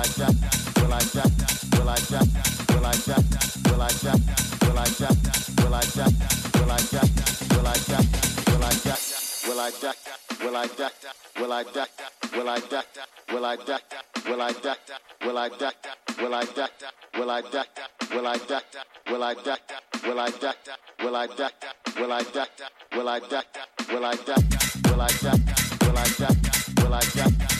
Will I die? Will I die? Will I jump? Will I jump? Will I jump? Will I jump? Will I jump? Will I jump? Will I die? Will I die?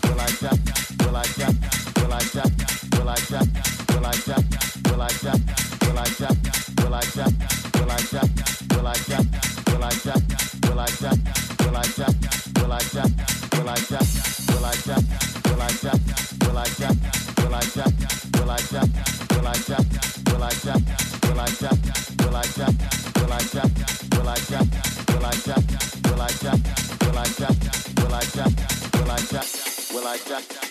Will I jack? Will I jack? Die?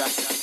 right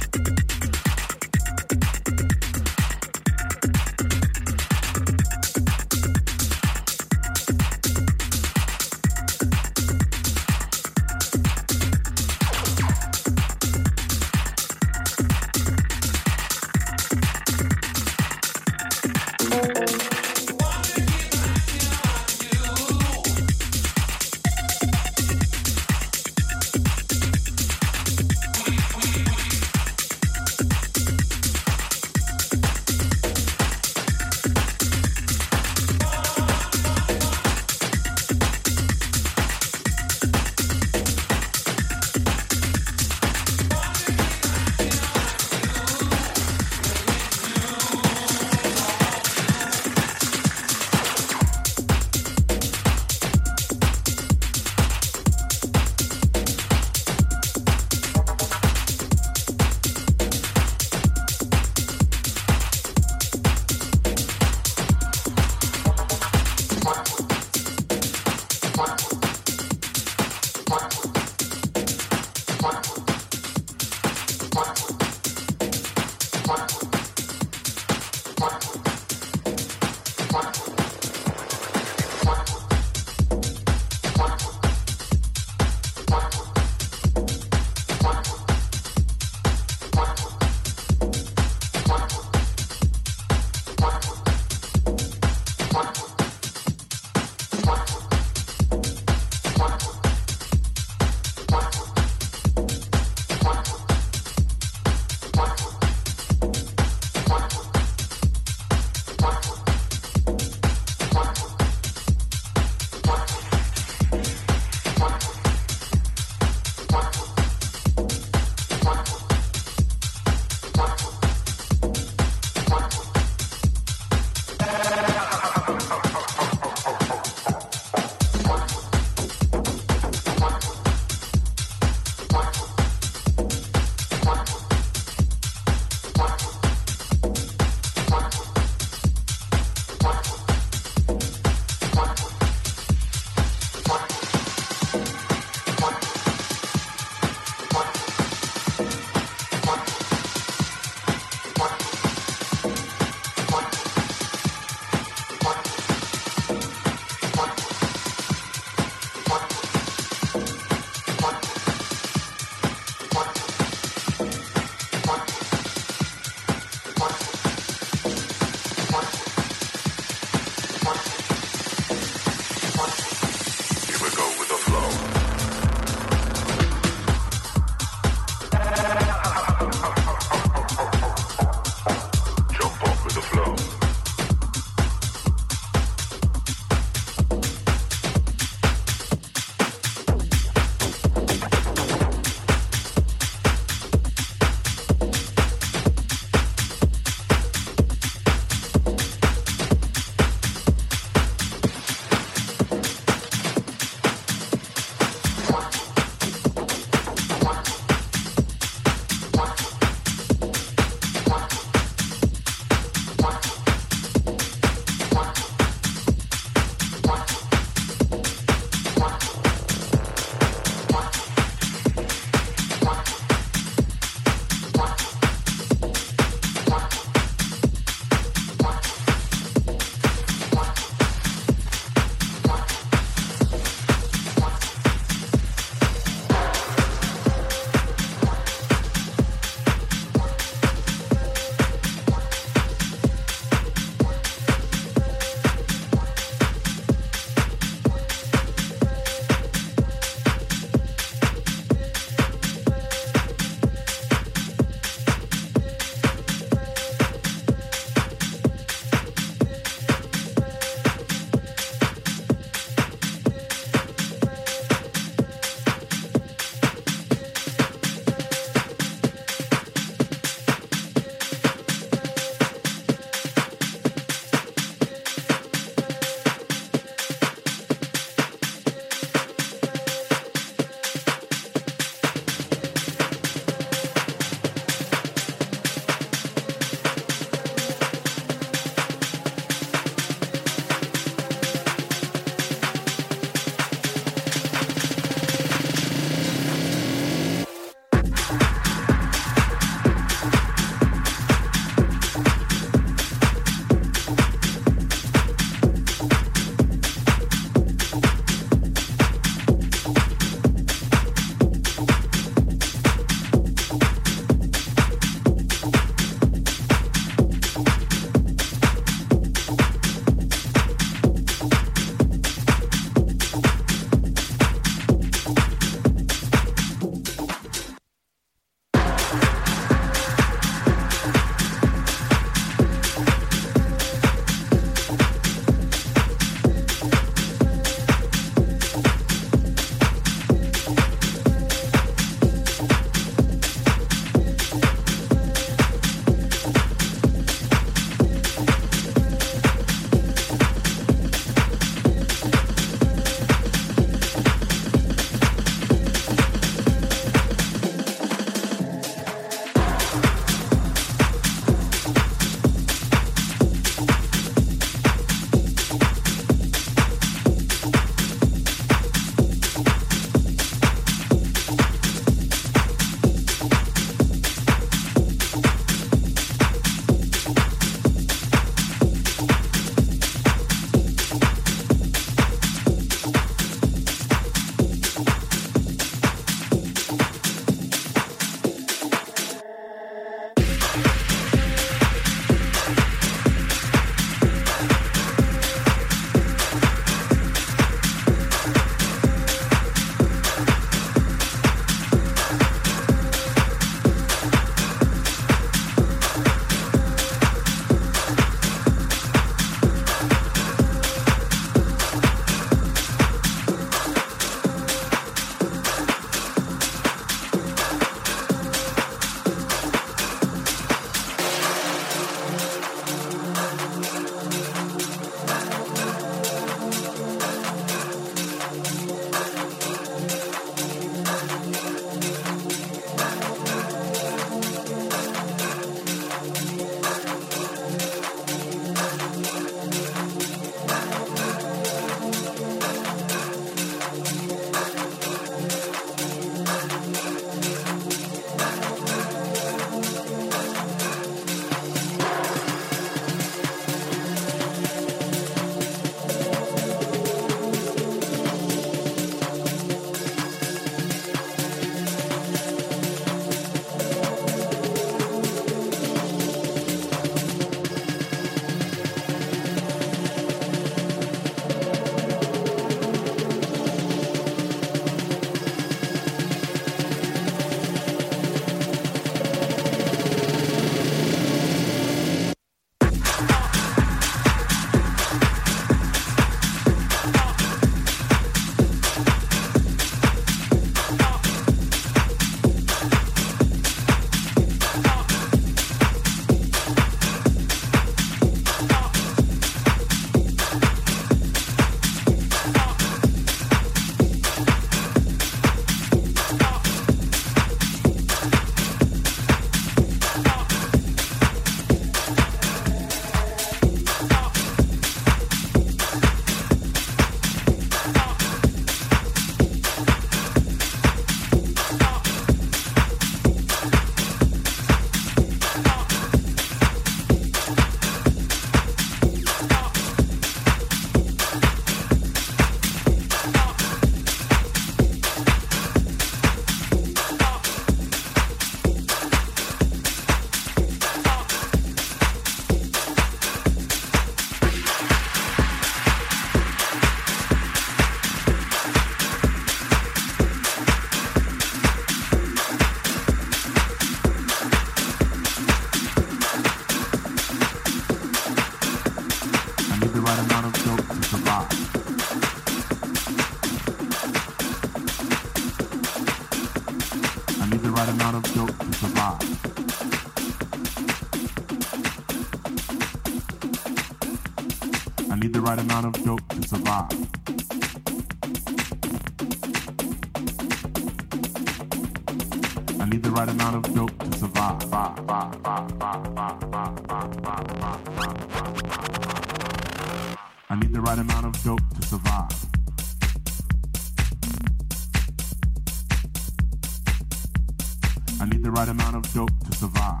I need the right amount of dope to survive.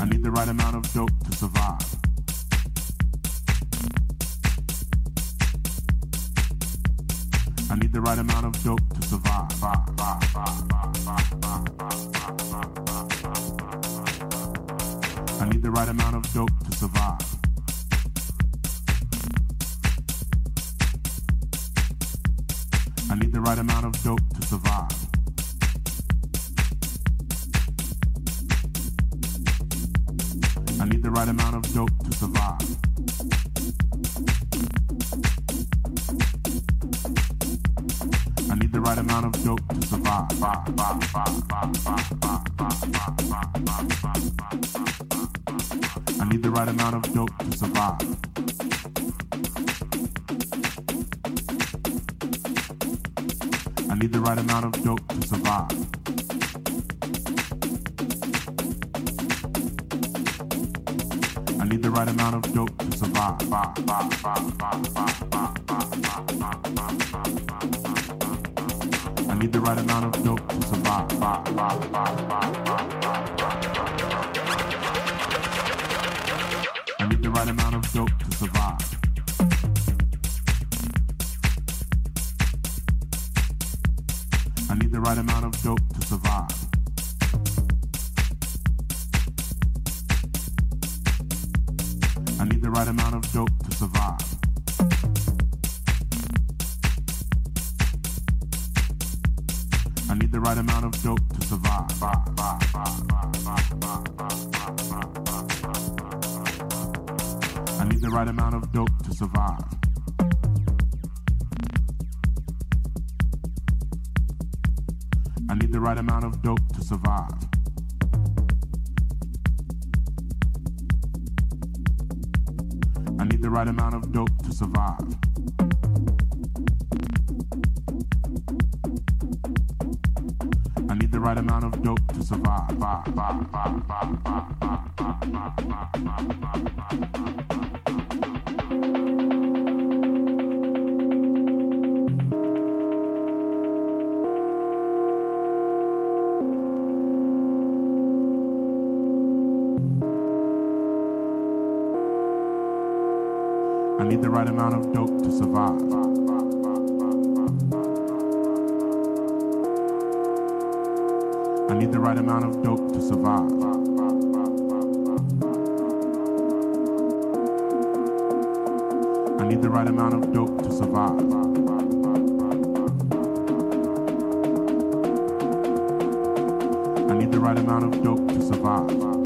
I need the right amount of dope to survive. I need the right amount of dope to survive. The right amount of dope to survive. I need the right amount of dope to survive. I need the right amount of dope to survive. I need the right amount of dope to survive. I need the right amount of dope to survive. I need the right amount of dope to survive. I need the right amount of dope to survive. I the right amount of dope to survive. I need the right amount of dope to survive. Need the right amount of dope to survive. I need the right amount of dope to survive. I need the right amount of dope to survive. I need the right amount of dope to survive.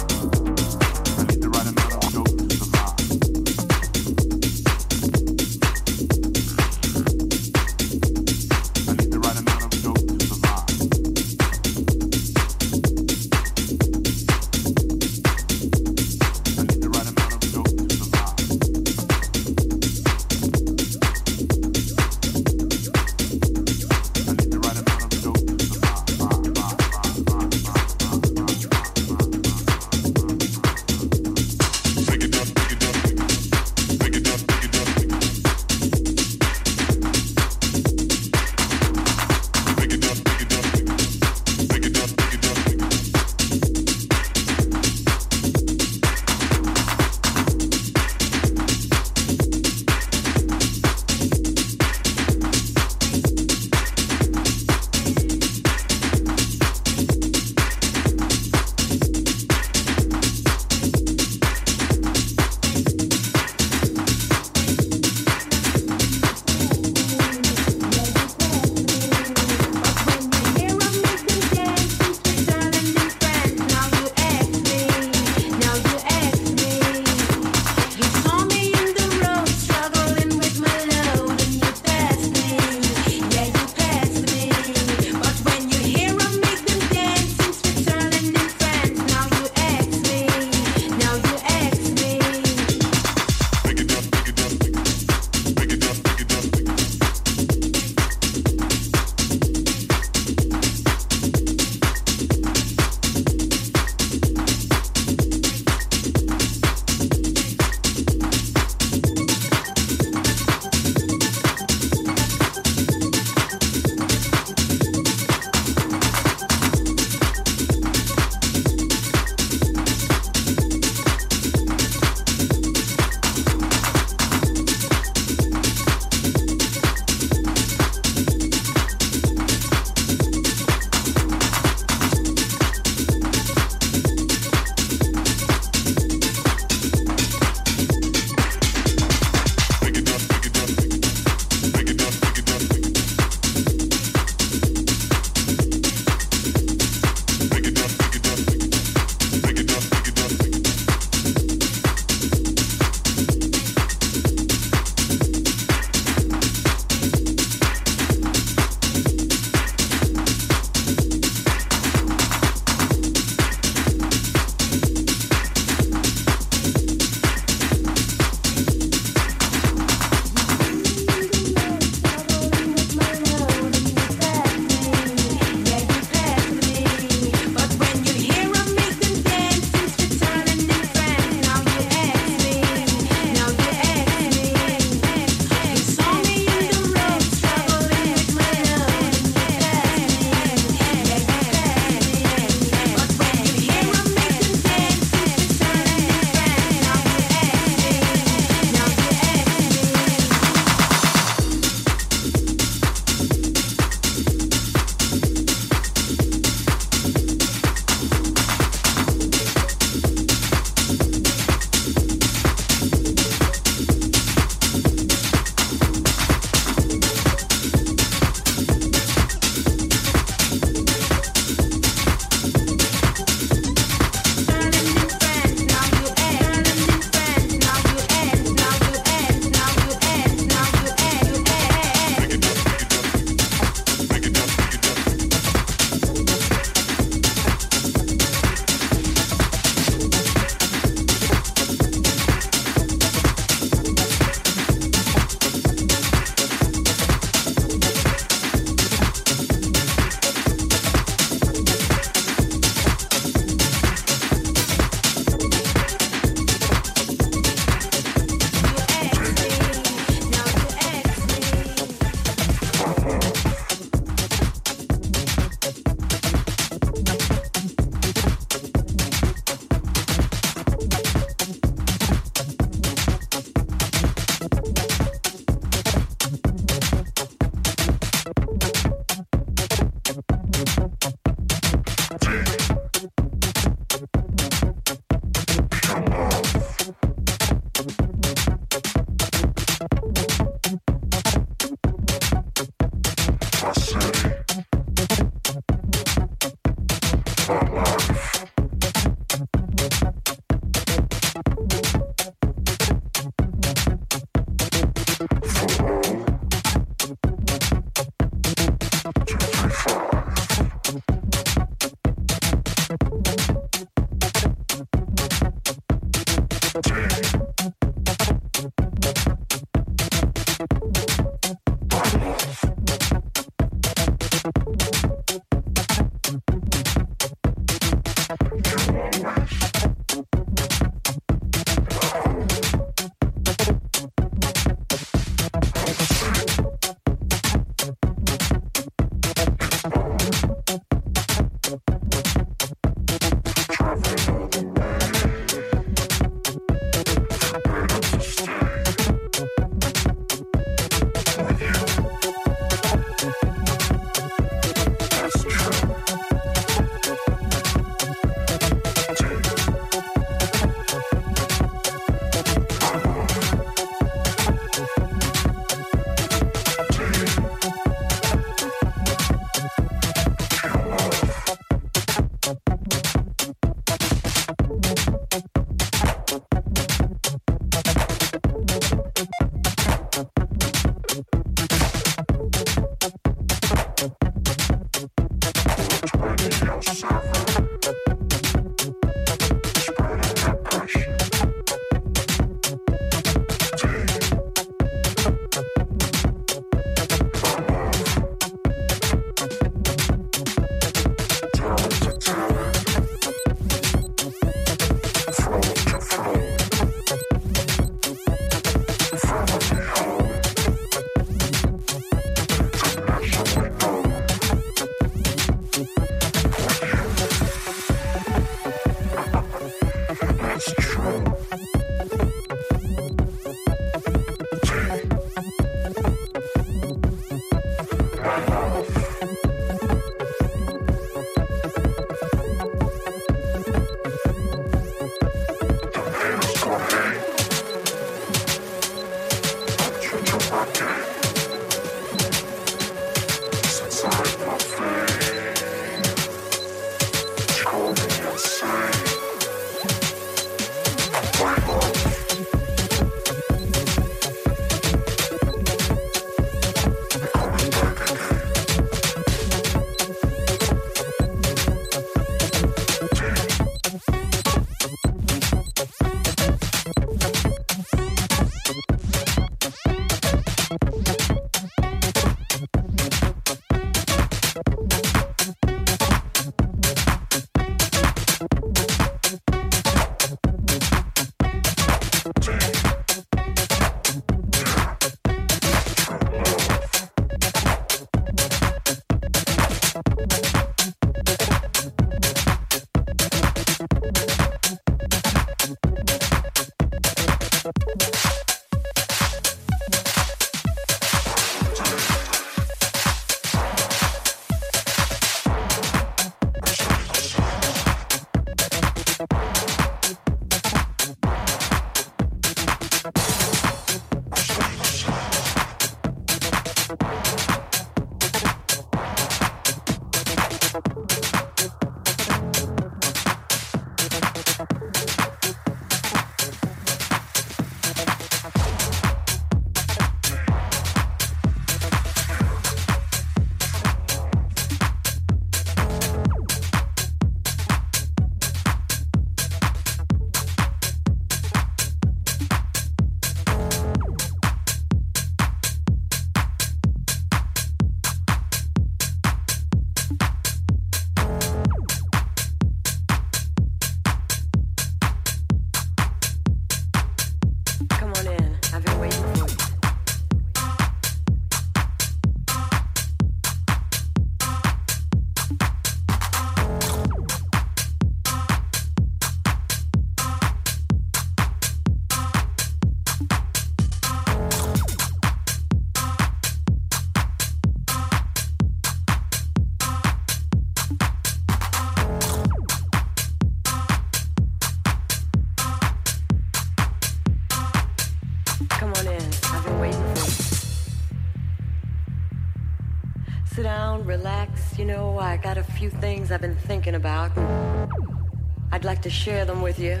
To share them with you.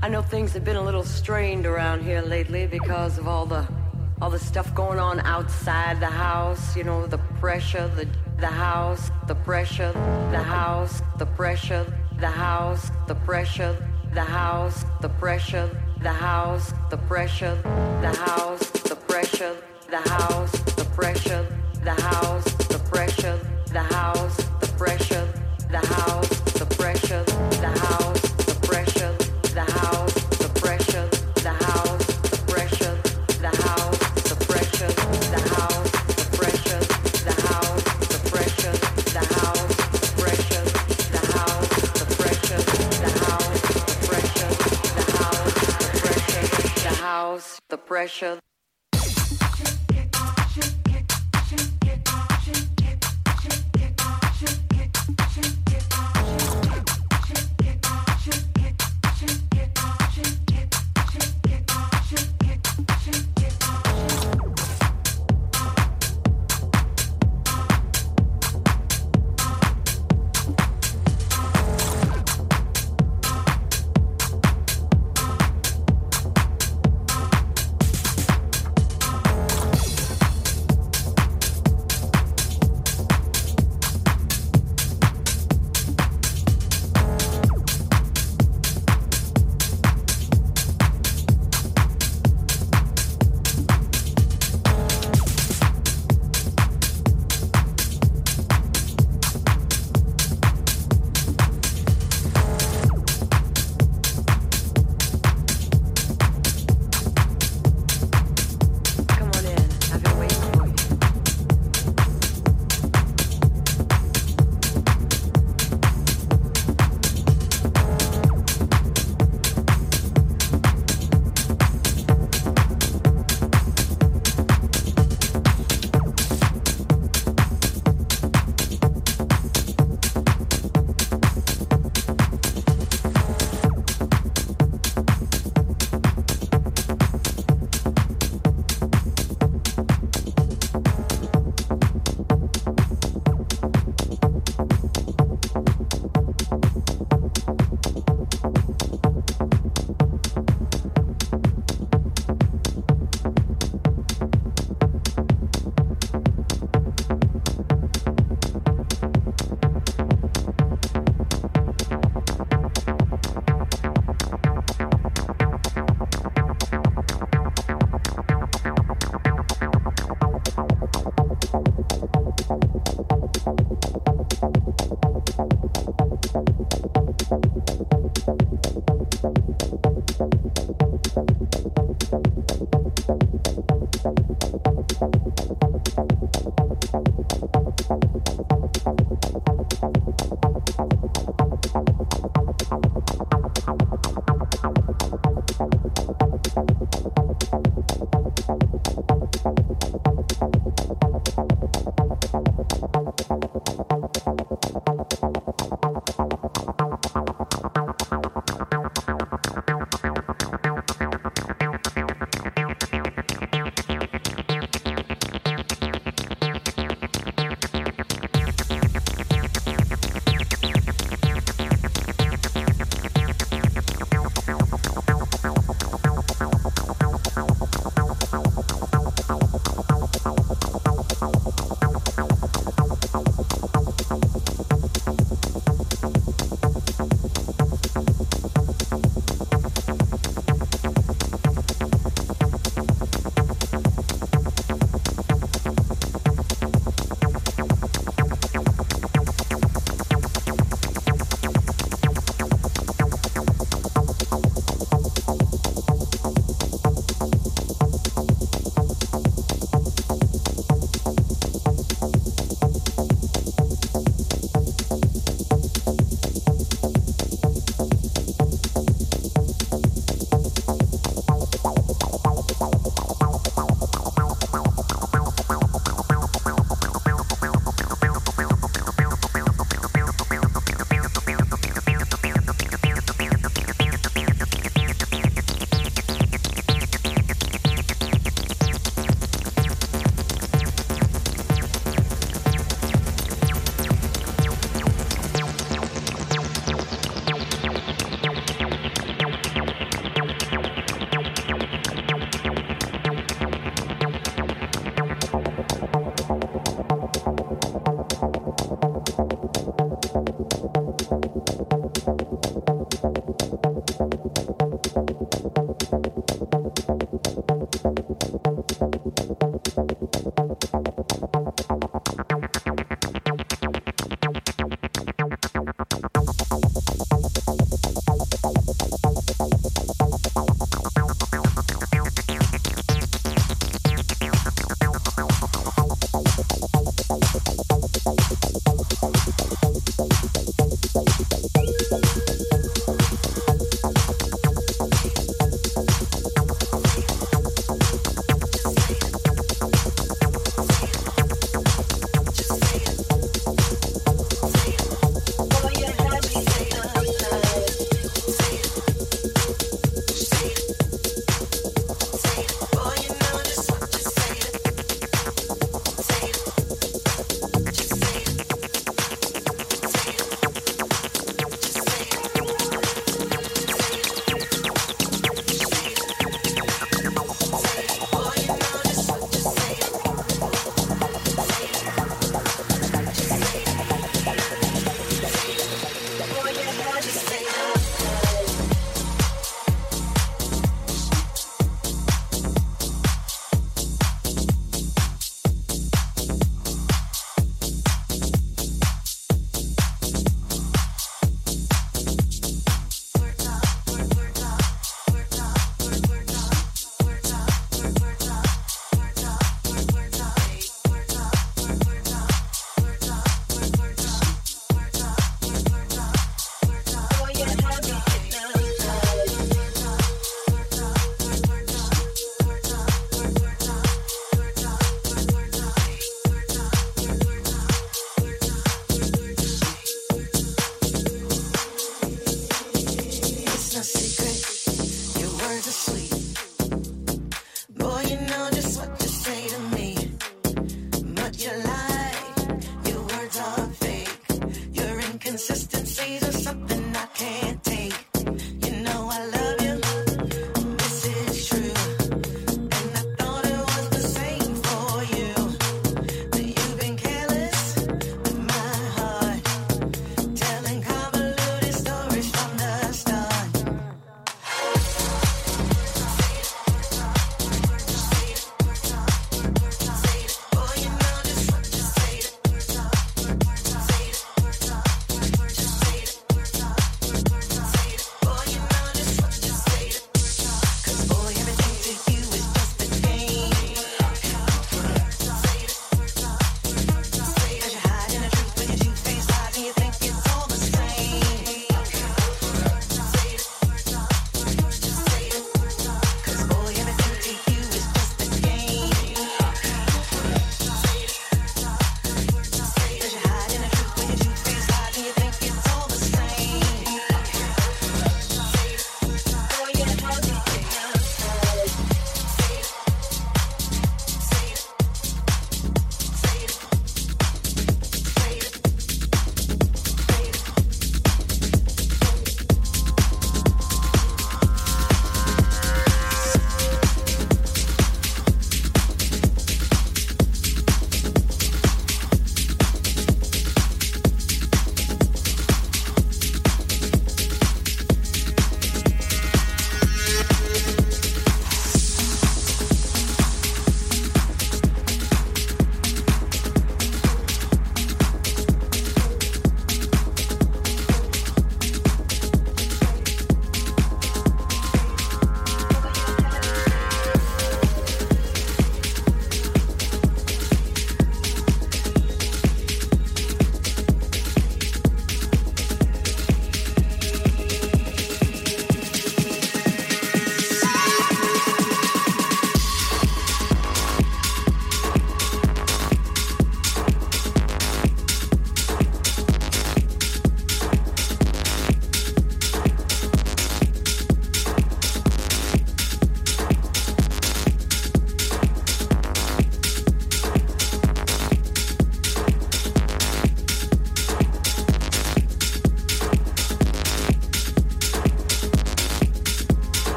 I know things have been a little strained around here lately because of all the all the stuff going on outside the house, you know, the pressure, the the house, the pressure, the house, the pressure, the house, the pressure, the house, the pressure, the house, the pressure, the house, the pressure, the house, the pressure, the house, the pressure, the house,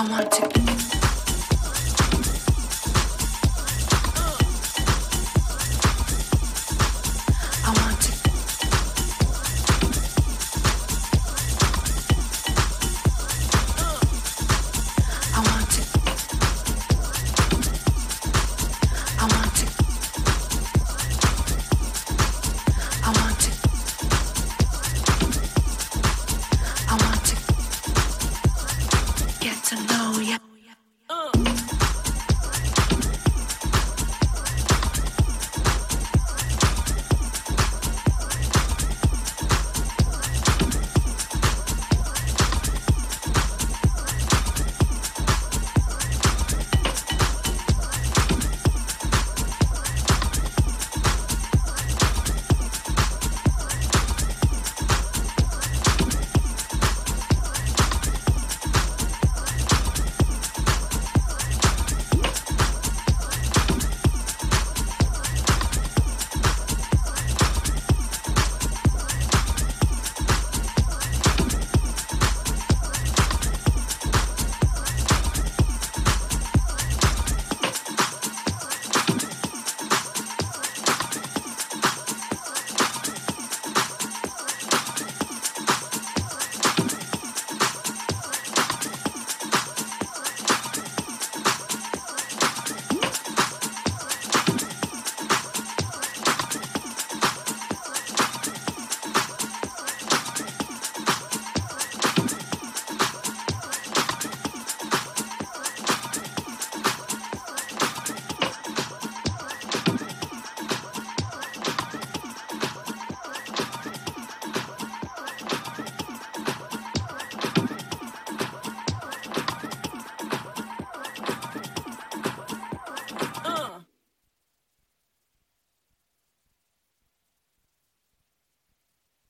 I want to.